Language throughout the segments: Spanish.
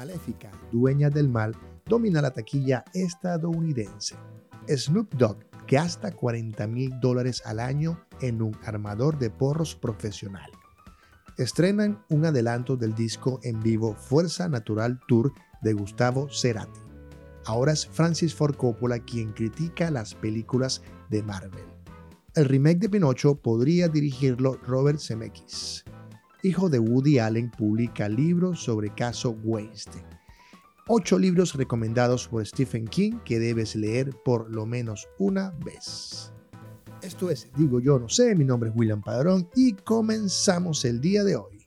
Maléfica, dueña del mal, domina la taquilla estadounidense. Snoop Dogg gasta 40 mil dólares al año en un armador de porros profesional. Estrenan un adelanto del disco en vivo Fuerza Natural Tour de Gustavo Cerati. Ahora es Francis Ford Coppola quien critica las películas de Marvel. El remake de Pinocho podría dirigirlo Robert Zemeckis. Hijo de Woody Allen publica libros sobre caso Weinstein. Ocho libros recomendados por Stephen King que debes leer por lo menos una vez. Esto es Digo Yo No Sé, mi nombre es William Padrón y comenzamos el día de hoy.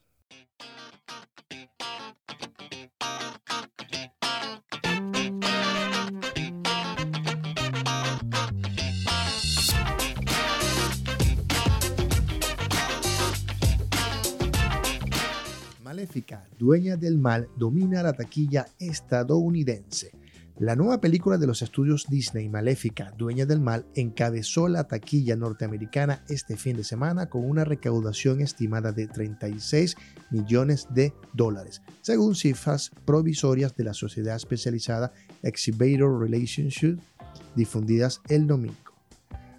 Dueña del mal, domina la taquilla estadounidense. La nueva película de los estudios Disney, Maléfica, Dueña del Mal, encabezó la taquilla norteamericana este fin de semana con una recaudación estimada de 36 millones de dólares, según cifras provisorias de la sociedad especializada Exhibitor Relationship difundidas el domingo.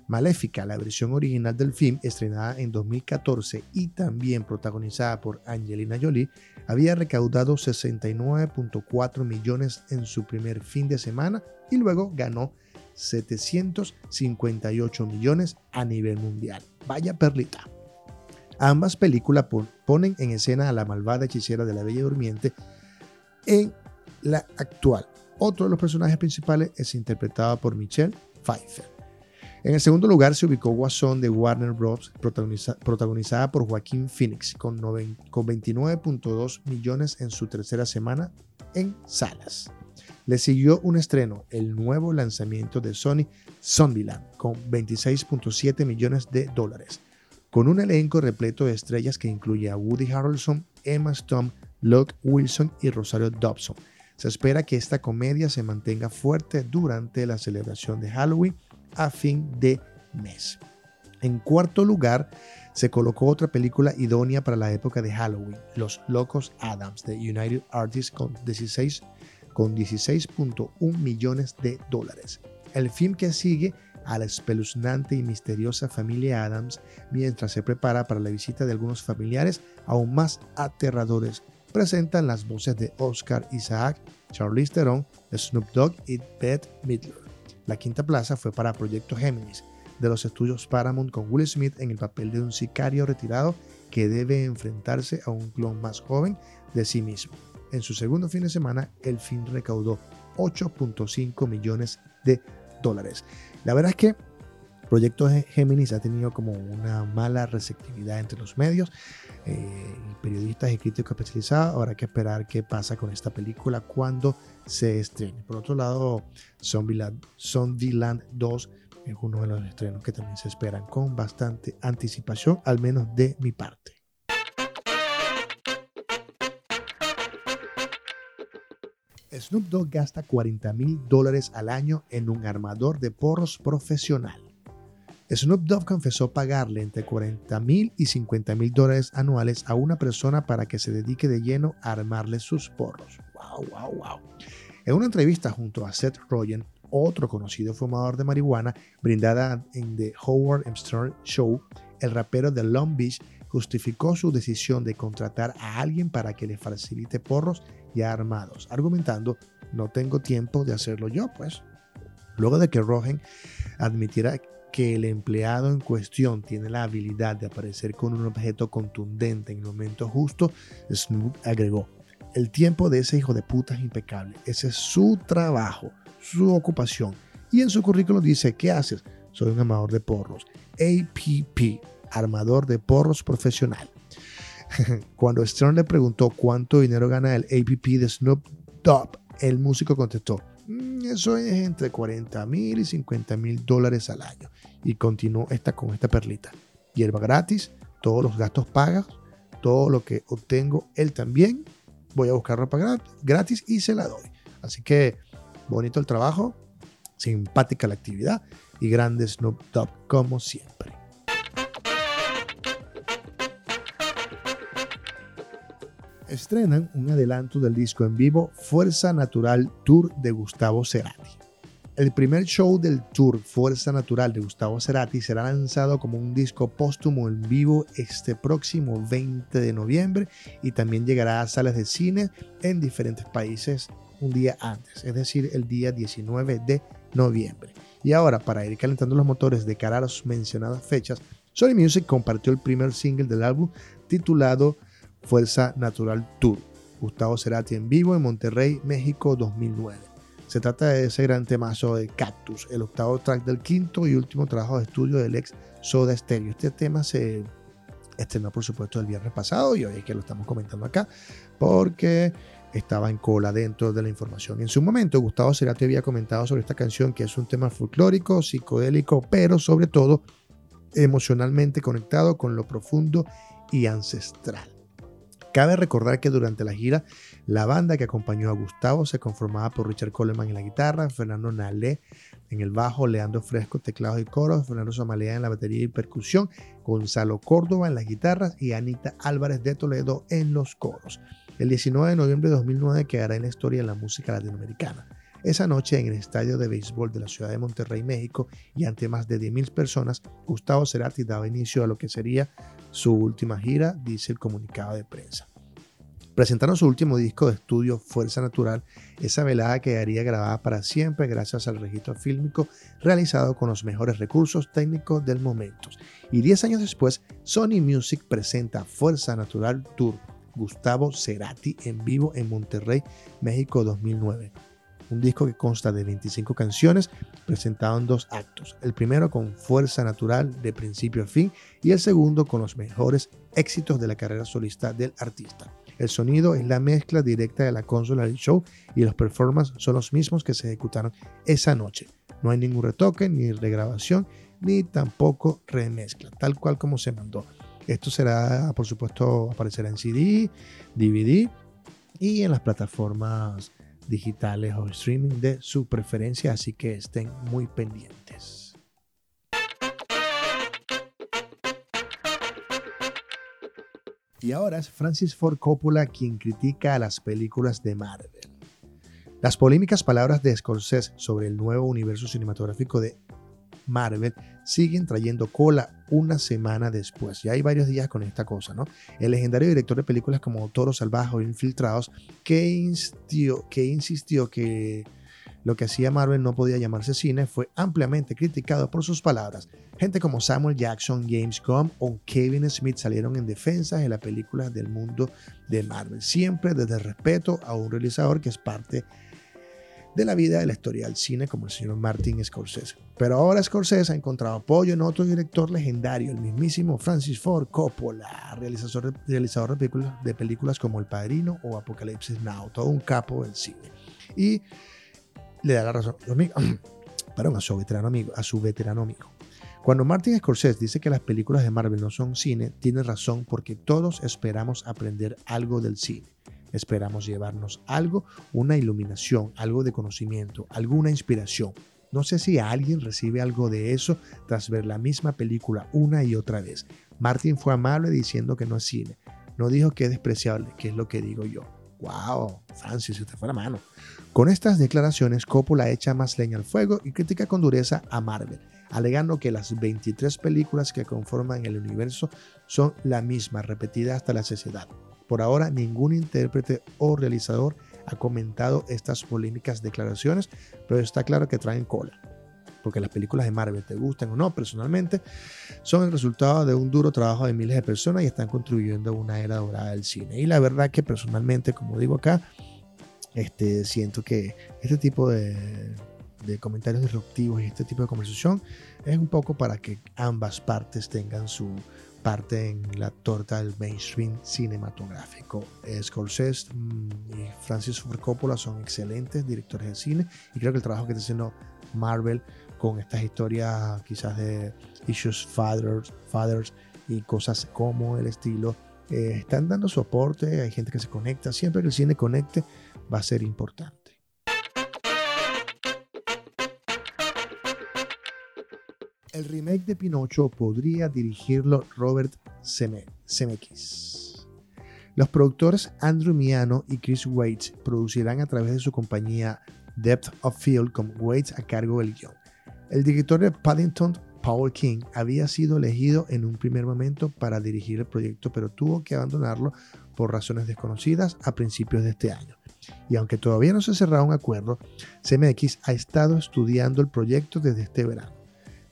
Maléfica, la versión original del film, estrenada en 2014 y también protagonizada por Angelina Jolie, había recaudado 69.4 millones en su primer fin de semana y luego ganó 758 millones a nivel mundial. Vaya perlita. Ambas películas ponen en escena a la malvada hechicera de la Bella Durmiente en la actual. Otro de los personajes principales es interpretado por Michelle Pfeiffer. En el segundo lugar se ubicó Guasón de Warner Bros., protagonizada por Joaquín Phoenix, con, con 29.2 millones en su tercera semana en salas. Le siguió un estreno, el nuevo lanzamiento de Sony, Zombieland, con 26.7 millones de dólares, con un elenco repleto de estrellas que incluye a Woody Harrelson, Emma Stone, Luke Wilson y Rosario Dobson. Se espera que esta comedia se mantenga fuerte durante la celebración de Halloween a fin de mes. En cuarto lugar, se colocó otra película idónea para la época de Halloween, Los Locos Adams de United Artists con 16 con 16.1 millones de dólares. El film que sigue a la espeluznante y misteriosa familia Adams mientras se prepara para la visita de algunos familiares aún más aterradores. Presentan las voces de Oscar Isaac, Charlize Theron, Snoop Dogg y Beth Midler. La quinta plaza fue para Proyecto Géminis, de los estudios Paramount con Will Smith en el papel de un sicario retirado que debe enfrentarse a un clon más joven de sí mismo. En su segundo fin de semana, el film recaudó 8.5 millones de dólares. La verdad es que Proyecto Géminis ha tenido como una mala receptividad entre los medios, eh, periodistas y críticos especializados. Habrá que esperar qué pasa con esta película cuando se estrene. Por otro lado, Zombieland, Zombieland 2 es uno de los estrenos que también se esperan con bastante anticipación, al menos de mi parte. Snoop Dogg gasta 40 mil dólares al año en un armador de porros profesional. Snoop Dogg confesó pagarle entre 40 mil y 50 mil dólares anuales a una persona para que se dedique de lleno a armarle sus porros. ¡Wow, wow, wow! En una entrevista junto a Seth Rogen, otro conocido fumador de marihuana, brindada en The Howard Stern Show, el rapero de Long Beach justificó su decisión de contratar a alguien para que le facilite porros ya armados, argumentando, no tengo tiempo de hacerlo yo, pues. Luego de que Rogen admitiera que el empleado en cuestión tiene la habilidad de aparecer con un objeto contundente en el momento justo, Snoop agregó, el tiempo de ese hijo de puta es impecable, ese es su trabajo, su ocupación. Y en su currículum dice, ¿qué haces? Soy un amador de porros. APP, armador de porros profesional. Cuando Stern le preguntó cuánto dinero gana el APP de Snoop Dogg, el músico contestó, eso es entre 40 mil y 50 mil dólares al año y continuó esta con esta perlita. Hierba gratis, todos los gastos pagas, todo lo que obtengo él también. Voy a buscar ropa gratis y se la doy. Así que bonito el trabajo, simpática la actividad y grande Snoop Dogg como siempre. Estrenan un adelanto del disco en vivo Fuerza Natural Tour de Gustavo Cerati. El primer show del tour Fuerza Natural de Gustavo Cerati será lanzado como un disco póstumo en vivo este próximo 20 de noviembre y también llegará a salas de cine en diferentes países un día antes, es decir, el día 19 de noviembre. Y ahora, para ir calentando los motores de cara a las mencionadas fechas, Sony Music compartió el primer single del álbum titulado Fuerza Natural Tour, Gustavo Cerati en vivo en Monterrey, México 2009. Se trata de ese gran temazo de Cactus, el octavo track del quinto y último trabajo de estudio del ex Soda Stereo. Este tema se estrenó, por supuesto, el viernes pasado y hoy es que lo estamos comentando acá porque estaba en cola dentro de la información. En su momento, Gustavo Cerati había comentado sobre esta canción que es un tema folclórico, psicodélico, pero sobre todo emocionalmente conectado con lo profundo y ancestral. Cabe recordar que durante la gira, la banda que acompañó a Gustavo se conformaba por Richard Coleman en la guitarra, Fernando Nalé en el bajo, Leandro Fresco, teclados y coros, Fernando Somalea en la batería y percusión, Gonzalo Córdoba en las guitarras y Anita Álvarez de Toledo en los coros. El 19 de noviembre de 2009 quedará en la historia de la música latinoamericana. Esa noche en el estadio de béisbol de la ciudad de Monterrey, México, y ante más de 10.000 personas, Gustavo Cerati daba inicio a lo que sería su última gira, dice el comunicado de prensa. Presentaron su último disco de estudio, Fuerza Natural. Esa velada quedaría grabada para siempre gracias al registro fílmico realizado con los mejores recursos técnicos del momento. Y 10 años después, Sony Music presenta Fuerza Natural Tour Gustavo Cerati en vivo en Monterrey, México 2009. Un disco que consta de 25 canciones presentado en dos actos. El primero con fuerza natural de principio a fin y el segundo con los mejores éxitos de la carrera solista del artista. El sonido es la mezcla directa de la consola del show y los performances son los mismos que se ejecutaron esa noche. No hay ningún retoque, ni regrabación, ni tampoco remezcla, tal cual como se mandó. Esto será, por supuesto, aparecerá en CD, DVD y en las plataformas digitales o streaming de su preferencia, así que estén muy pendientes. Y ahora es Francis Ford Coppola quien critica a las películas de Marvel. Las polémicas palabras de Scorsese sobre el nuevo universo cinematográfico de Marvel siguen trayendo cola una semana después. Ya hay varios días con esta cosa, ¿no? El legendario director de películas como Toro Salvaje o Infiltrados, que insistió, que lo que hacía Marvel no podía llamarse cine, fue ampliamente criticado por sus palabras. Gente como Samuel Jackson, James Gunn o Kevin Smith salieron en defensa de la película del mundo de Marvel, siempre desde respeto a un realizador que es parte de la vida de la historia del cine como el señor Martin Scorsese. Pero ahora Scorsese ha encontrado apoyo en otro director legendario, el mismísimo Francis Ford Coppola, realizador, de, realizador de, películas, como El Padrino o Apocalipsis Now, todo un capo del cine. Y le da la razón a su veterano amigo, a su veterano amigo. Cuando Martin Scorsese dice que las películas de Marvel no son cine, tiene razón porque todos esperamos aprender algo del cine. Esperamos llevarnos algo, una iluminación, algo de conocimiento, alguna inspiración. No sé si alguien recibe algo de eso tras ver la misma película una y otra vez. Martin fue amable diciendo que no es cine. No dijo que es despreciable, que es lo que digo yo. ¡Wow! Francis, usted fue la mano. Con estas declaraciones, Coppola echa más leña al fuego y critica con dureza a Marvel, alegando que las 23 películas que conforman el universo son la misma, repetida hasta la sociedad. Por ahora, ningún intérprete o realizador ha comentado estas polémicas declaraciones, pero está claro que traen cola. Porque las películas de Marvel, te gustan o no, personalmente, son el resultado de un duro trabajo de miles de personas y están contribuyendo a una era dorada del cine. Y la verdad que personalmente, como digo acá, este, siento que este tipo de, de comentarios disruptivos y este tipo de conversación es un poco para que ambas partes tengan su, parte en la torta del mainstream cinematográfico. Scorsese mm, y Francis Ford Coppola son excelentes directores de cine y creo que el trabajo que está haciendo Marvel con estas historias quizás de issues fathers, fathers y cosas como el estilo eh, están dando su aporte, hay gente que se conecta, siempre que el cine conecte va a ser importante. El remake de Pinocho podría dirigirlo Robert Zemeckis. Los productores Andrew Miano y Chris Waits producirán a través de su compañía Depth of Field con Waits a cargo del guion. El director de Paddington, Paul King, había sido elegido en un primer momento para dirigir el proyecto, pero tuvo que abandonarlo por razones desconocidas a principios de este año. Y aunque todavía no se cerrado un acuerdo, CMX ha estado estudiando el proyecto desde este verano.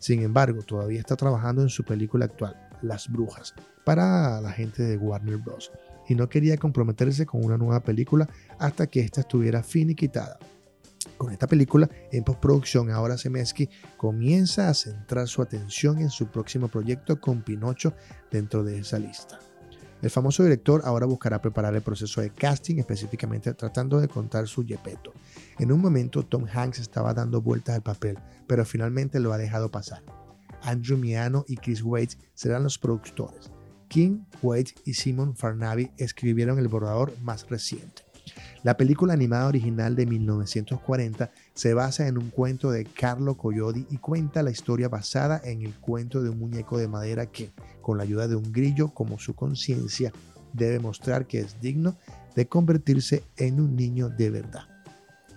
Sin embargo, todavía está trabajando en su película actual, Las Brujas, para la gente de Warner Bros. Y no quería comprometerse con una nueva película hasta que ésta estuviera finiquitada. Con esta película en postproducción, ahora Zemeski comienza a centrar su atención en su próximo proyecto con Pinocho dentro de esa lista. El famoso director ahora buscará preparar el proceso de casting, específicamente tratando de contar su yepeto. En un momento Tom Hanks estaba dando vueltas al papel, pero finalmente lo ha dejado pasar. Andrew Miano y Chris Waits serán los productores. King, Waits y Simon Farnaby escribieron el borrador más reciente. La película animada original de 1940 se basa en un cuento de Carlo Collodi y cuenta la historia basada en el cuento de un muñeco de madera que, con la ayuda de un grillo como su conciencia, debe mostrar que es digno de convertirse en un niño de verdad.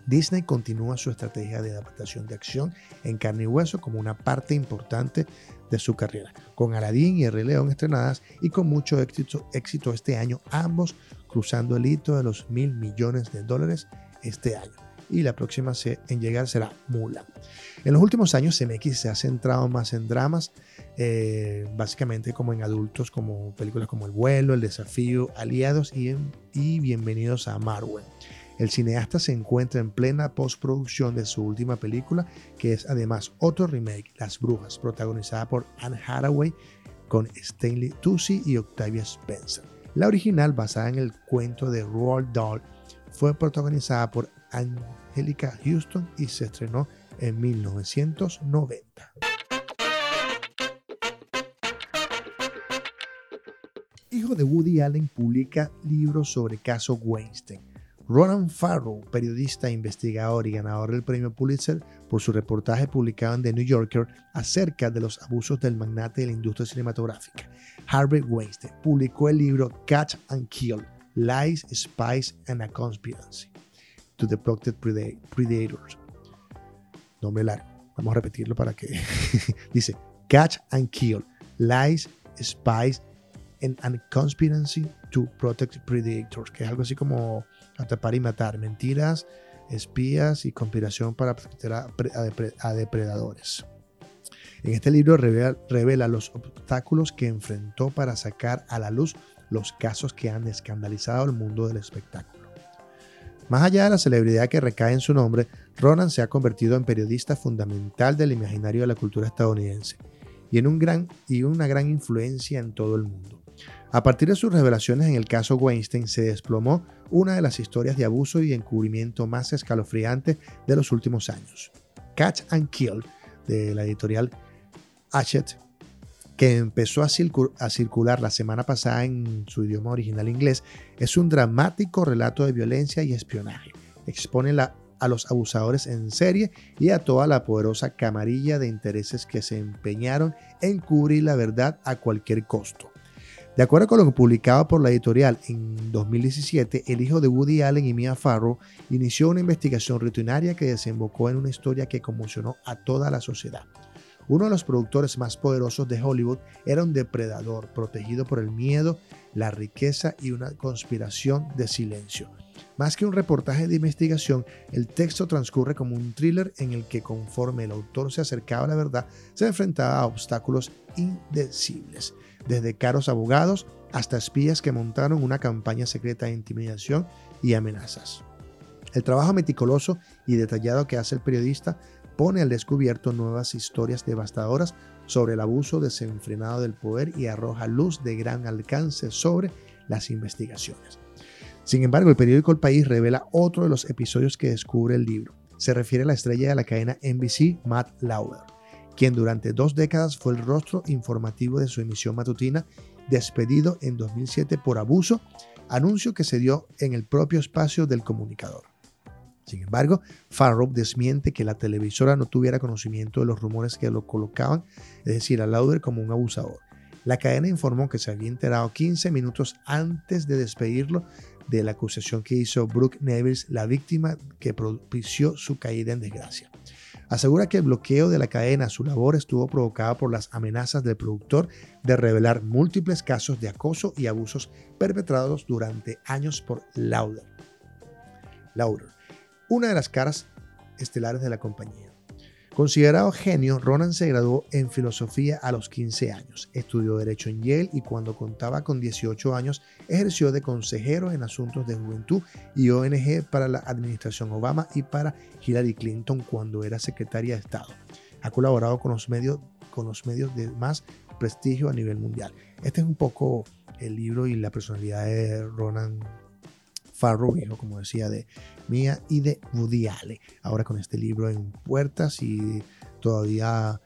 Disney continúa su estrategia de adaptación de acción en carne y hueso como una parte importante de su carrera, con Aladdin y El Rey León estrenadas y con mucho éxito, este año, ambos cruzando el hito de los mil millones de dólares este año. Y la próxima en llegar será Mulan. En los últimos años, CMX se ha centrado más en dramas, eh, básicamente como en adultos, como películas como El vuelo, El desafío, Aliados y Bienvenidos a Marwen. El cineasta se encuentra en plena postproducción de su última película, que es además otro remake, Las Brujas, protagonizada por Anne Hathaway con Stanley Tucci y Octavia Spencer. La original, basada en el cuento de Roald Dahl, fue protagonizada por Angelica Houston y se estrenó en 1990. Hijo de Woody Allen publica libros sobre caso Weinstein. Ronan Farrow, periodista, investigador y ganador del premio Pulitzer por su reportaje publicado en The New Yorker acerca de los abusos del magnate de la industria cinematográfica, Harvey Weinstein, publicó el libro Catch and Kill, Lies, Spies and a Conspiracy to the Predators. Nombre largo. Vamos a repetirlo para que dice Catch and Kill, Lies, Spies and a Conspiracy to Protect Predators, que es algo así como atrapar y matar, mentiras, espías y conspiración para proteger a, depredadores. En este libro revela, revela, los obstáculos que enfrentó para sacar a la luz los casos que han escandalizado el mundo del espectáculo. Más allá de la celebridad que recae en su nombre, Ronan se ha convertido en periodista fundamental del imaginario de la cultura estadounidense y en un gran, y una gran influencia en todo el mundo. A partir de sus revelaciones en el caso Weinstein se desplomó una de las historias de abuso y encubrimiento más escalofriantes de los últimos años. Catch and Kill, de la editorial Hachette, que empezó a, circular la semana pasada en su idioma original inglés, es un dramático relato de violencia y espionaje. Expone a los abusadores en serie y a toda la poderosa camarilla de intereses que se empeñaron en cubrir la verdad a cualquier costo. De acuerdo con lo publicado por la editorial en 2017, el hijo de Woody Allen y Mia Farrow inició una investigación rutinaria que desembocó en una historia que conmocionó a toda la sociedad. Uno de los productores más poderosos de Hollywood era un depredador protegido por el miedo, la riqueza y una conspiración de silencio. Más que un reportaje de investigación, el texto transcurre como un thriller en el que conforme el autor se acercaba a la verdad, se enfrentaba a obstáculos indecibles desde caros abogados hasta espías que montaron una campaña secreta de intimidación y amenazas. El trabajo meticuloso y detallado que hace el periodista pone al descubierto nuevas historias devastadoras sobre el abuso desenfrenado del poder y arroja luz de gran alcance sobre las investigaciones. Sin embargo, el periódico El País revela otro de los episodios que descubre el libro. Se refiere a la estrella de la cadena NBC, Matt Lauer quien durante dos décadas fue el rostro informativo de su emisión matutina, despedido en 2007 por abuso, anuncio que se dio en el propio espacio del comunicador. Sin embargo, Farrow desmiente que la televisora no tuviera conocimiento de los rumores que lo colocaban, es decir, a Lauder como un abusador. La cadena informó que se había enterado 15 minutos antes de despedirlo de la acusación que hizo Brooke Neville, la víctima que propició su caída en desgracia. Asegura que el bloqueo de la cadena a su labor estuvo provocado por las amenazas del productor de revelar múltiples casos de acoso y abusos perpetrados durante años por Lauder. Lauder, una de las caras estelares de la compañía. Considerado genio, Ronan se graduó en filosofía a los 15 años, estudió derecho en Yale y cuando contaba con 18 años ejerció de consejero en asuntos de juventud y ONG para la administración Obama y para Hillary Clinton cuando era secretaria de Estado. Ha colaborado con los medios, con los medios de más prestigio a nivel mundial. Este es un poco el libro y la personalidad de Ronan Farrow, hijo, como decía, de Mía y de Woody. Ahora con este libro en puertas y todavía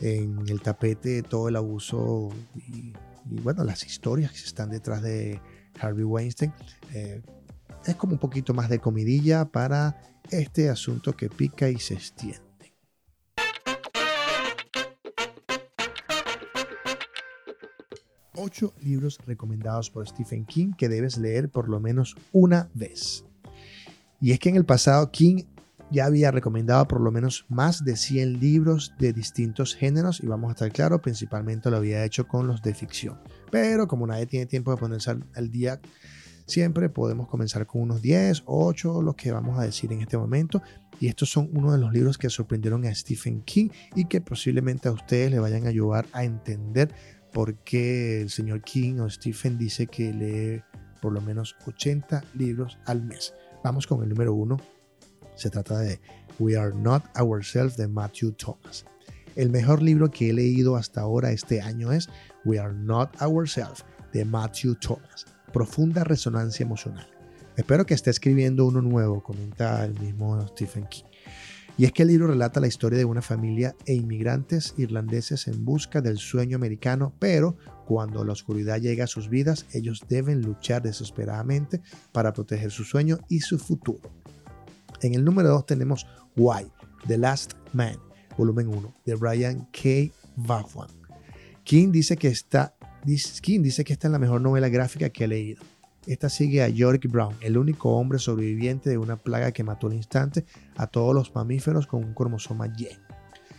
en el tapete todo el abuso y, bueno, las historias que están detrás de Harvey Weinstein. Eh, es como un poquito más de comidilla para este asunto que pica y se extiende. Ocho libros recomendados por Stephen King que debes leer por lo menos una vez. Y es que en el pasado King ya había recomendado por lo menos más de 100 libros de distintos géneros y vamos a estar claros, principalmente lo había hecho con los de ficción. Pero como nadie tiene tiempo de ponerse al, día, siempre podemos comenzar con unos 10, 8, los que vamos a decir en este momento. Y estos son uno de los libros que sorprendieron a Stephen King y que posiblemente a ustedes le vayan a ayudar a entender porque el señor King o Stephen dice que lee por lo menos 80 libros al mes. Vamos con el número uno. Se trata de We Are Not Ourselves de Matthew Thomas. El mejor libro que he leído hasta ahora este año es We Are Not Ourselves de Matthew Thomas. Profunda resonancia emocional. Espero que esté escribiendo uno nuevo, comenta el mismo Stephen King. Y es que el libro relata la historia de una familia e inmigrantes irlandeses en busca del sueño americano, pero cuando la oscuridad llega a sus vidas, ellos deben luchar desesperadamente para proteger su sueño y su futuro. En el número 2 tenemos Why, The Last Man, volumen 1, de Brian K. Vaughan. King dice que esta, King dice que esta es la mejor novela gráfica que ha leído. Esta sigue a Yorick Brown, el único hombre sobreviviente de una plaga que mató al instante a todos los mamíferos con un cromosoma Y.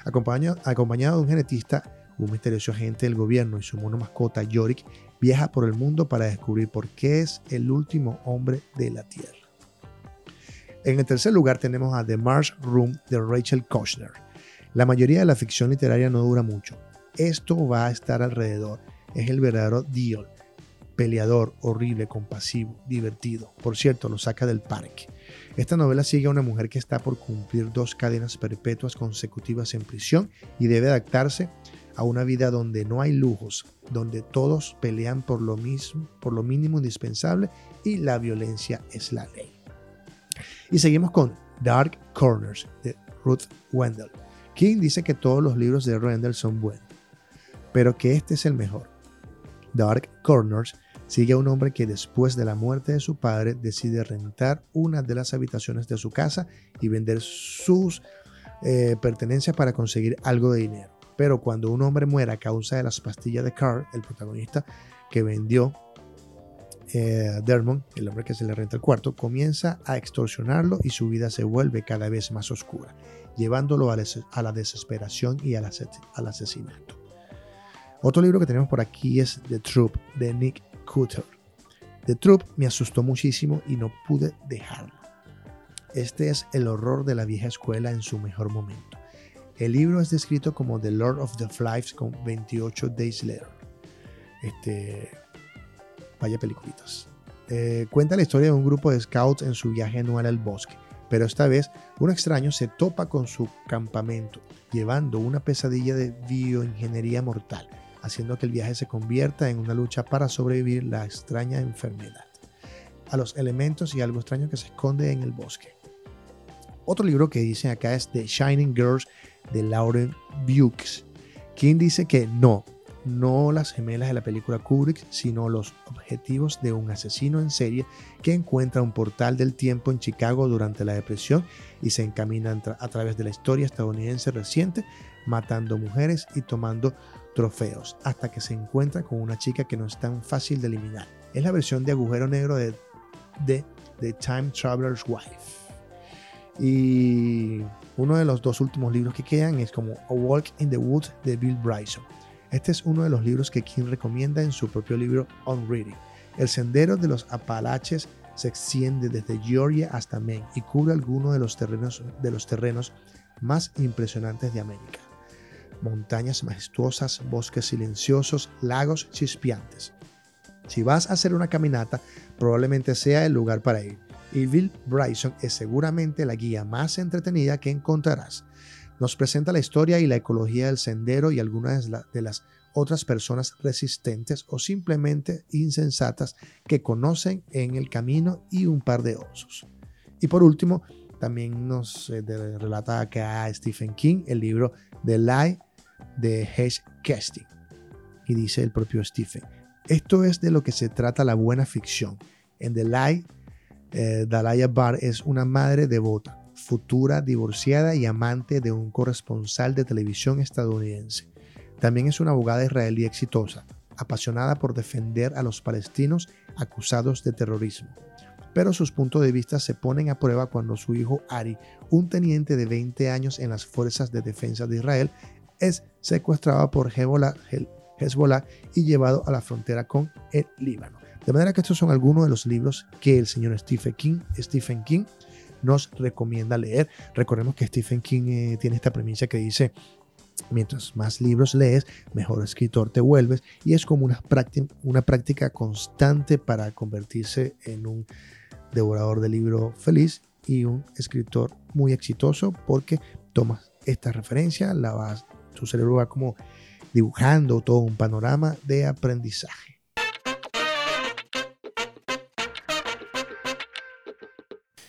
Acompañado, de un genetista, un misterioso agente del gobierno y su mono mascota Yorick viaja por el mundo para descubrir por qué es el último hombre de la Tierra. En el tercer lugar tenemos a The Mars Room de Rachel Kochner. La mayoría de la ficción literaria no dura mucho. Esto va a estar alrededor. Es el verdadero deal peleador, horrible, compasivo, divertido. Por cierto, lo saca del parque. Esta novela sigue a una mujer que está por cumplir dos cadenas perpetuas consecutivas en prisión y debe adaptarse a una vida donde no hay lujos, donde todos pelean por lo mismo, por lo mínimo indispensable y la violencia es la ley. Y seguimos con Dark Corners de Ruth Wendell. King dice que todos los libros de Wendell son buenos, pero que este es el mejor. Dark Corners sigue a un hombre que después de la muerte de su padre decide rentar una de las habitaciones de su casa y vender sus eh, pertenencias para conseguir algo de dinero. Pero cuando un hombre muere a causa de las pastillas de Carl, el protagonista que vendió eh, Dermont, el hombre que se le renta el cuarto, comienza a extorsionarlo y su vida se vuelve cada vez más oscura, llevándolo a, la desesperación y al, al asesinato. Otro libro que tenemos por aquí es The Troop de Nick The Troop me asustó muchísimo y no pude dejarlo. Este es el horror de la vieja escuela en su mejor momento. El libro es descrito como The Lord of the Flies con 28 Days Later. Este, vaya peliculitas. Eh, cuenta la historia de un grupo de scouts en su viaje anual al bosque, pero esta vez un extraño se topa con su campamento, llevando una pesadilla de bioingeniería mortal haciendo que el viaje se convierta en una lucha para sobrevivir la extraña enfermedad, a los elementos y algo extraño que se esconde en el bosque. Otro libro que dicen acá es The Shining Girls de Lauren Bukes. King dice que no, no las gemelas de la película Kubrick, sino los objetivos de un asesino en serie que encuentra un portal del tiempo en Chicago durante la depresión y se encamina a través de la historia estadounidense reciente, matando mujeres y tomando trofeos, hasta que se encuentra con una chica que no es tan fácil de eliminar. Es la versión de agujero negro de, de The Time Traveler's Wife. Y uno de los dos últimos libros que quedan es como A Walk in the Woods de Bill Bryson. Este es uno de los libros que King recomienda en su propio libro On Reading. El sendero de los Apalaches se extiende desde Georgia hasta Maine y cubre algunos de de los terrenos más impresionantes de América. Montañas majestuosas, bosques silenciosos, lagos chispeantes. Si vas a hacer una caminata, probablemente sea el lugar para ir y Bill Bryson es seguramente la guía más entretenida que encontrarás. Nos presenta la historia y la ecología del sendero y algunas de las otras personas resistentes o simplemente insensatas que conocen en el camino y un par de osos. Y por último, también nos eh, relata acá a Stephen King el libro The Lie de Hedge Casting. Y dice el propio Stephen, esto es de lo que se trata la buena ficción. En The Lie eh, Dalaya Barr es una madre devota, futura divorciada y amante de un corresponsal de televisión estadounidense. También es una abogada israelí exitosa, apasionada por defender a los palestinos acusados de terrorismo. Pero sus puntos de vista se ponen a prueba cuando su hijo Ari, un teniente de 20 años en las Fuerzas de Defensa de Israel, es secuestrado por Hezbollah y llevado a la frontera con el Líbano. De manera que estos son algunos de los libros que el señor Stephen King, Stephen King nos recomienda leer. Recordemos que Stephen King eh, tiene esta premisa que dice, mientras más libros lees, mejor escritor te vuelves y es como una práctica, constante para convertirse en un devorador de libro feliz y un escritor muy exitoso porque tomas esta referencia, la vas, tu cerebro va como dibujando todo un panorama de aprendizaje.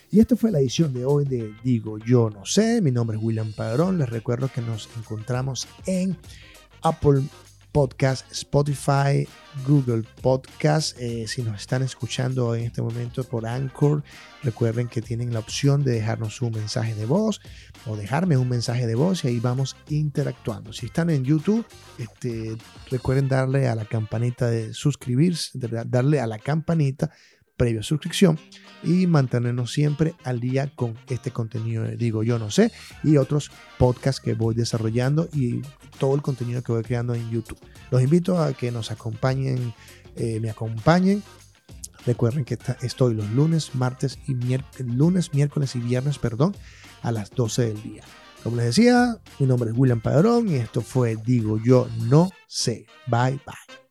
Y esta fue la edición de hoy de Digo Yo No Sé. Mi nombre es William Padrón. Les recuerdo que nos encontramos en Apple Podcast, Spotify, Google Podcast. Eh, si nos están escuchando en este momento por Anchor, recuerden que tienen la opción de dejarnos un mensaje de voz o dejarme un mensaje de voz y ahí vamos interactuando. Si están en YouTube, este, recuerden darle a la campanita de suscribirse, darle a la campanita previa suscripción y mantenernos siempre al día con este contenido, digo yo no sé, y otros podcasts que voy desarrollando y todo el contenido que voy creando en YouTube. Los invito a que nos acompañen, eh, me acompañen. Recuerden que estoy los lunes, martes y miércoles, lunes, miércoles y viernes, perdón, a las 12 del día. Como les decía, mi nombre es William Padrón y esto fue Digo Yo No Sé. Bye bye.